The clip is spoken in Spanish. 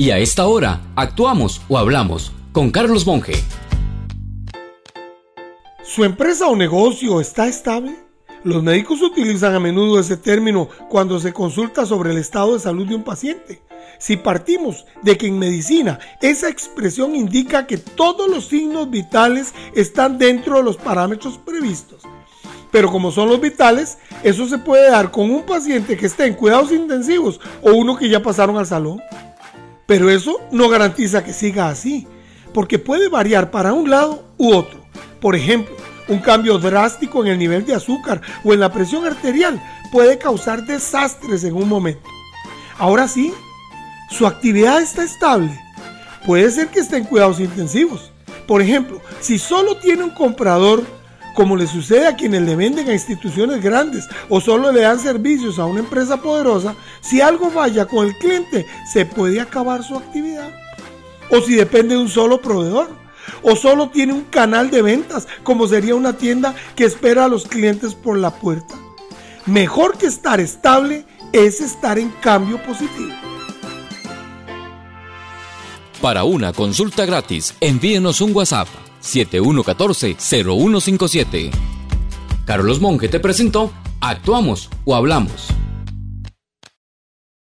Y a esta hora, actuamos o hablamos con Carlos Monge. ¿Su empresa o negocio está estable? Los médicos utilizan a menudo ese término cuando se consulta sobre el estado de salud de un paciente. Si partimos de que en medicina esa expresión indica que todos los signos vitales están dentro de los parámetros previstos, pero como son los vitales, eso se puede dar con un paciente que esté en cuidados intensivos o uno que ya pasaron al salón. Pero eso no garantiza que siga así, porque puede variar para un lado u otro. Por ejemplo, un cambio drástico en el nivel de azúcar o en la presión arterial puede causar desastres en un momento. Ahora sí, su actividad está estable. Puede ser que esté en cuidados intensivos. Por ejemplo, si solo tiene un comprador, como le sucede a quienes le venden a instituciones grandes o solo le dan servicios a una empresa poderosa, si algo vaya con el cliente, se puede acabar su actividad. O si depende de un solo proveedor. O solo tiene un canal de ventas, como sería una tienda que espera a los clientes por la puerta. Mejor que estar estable es estar en cambio positivo. Para una consulta gratis, envíenos un WhatsApp 7114-0157. Carlos Monge te presentó Actuamos o Hablamos.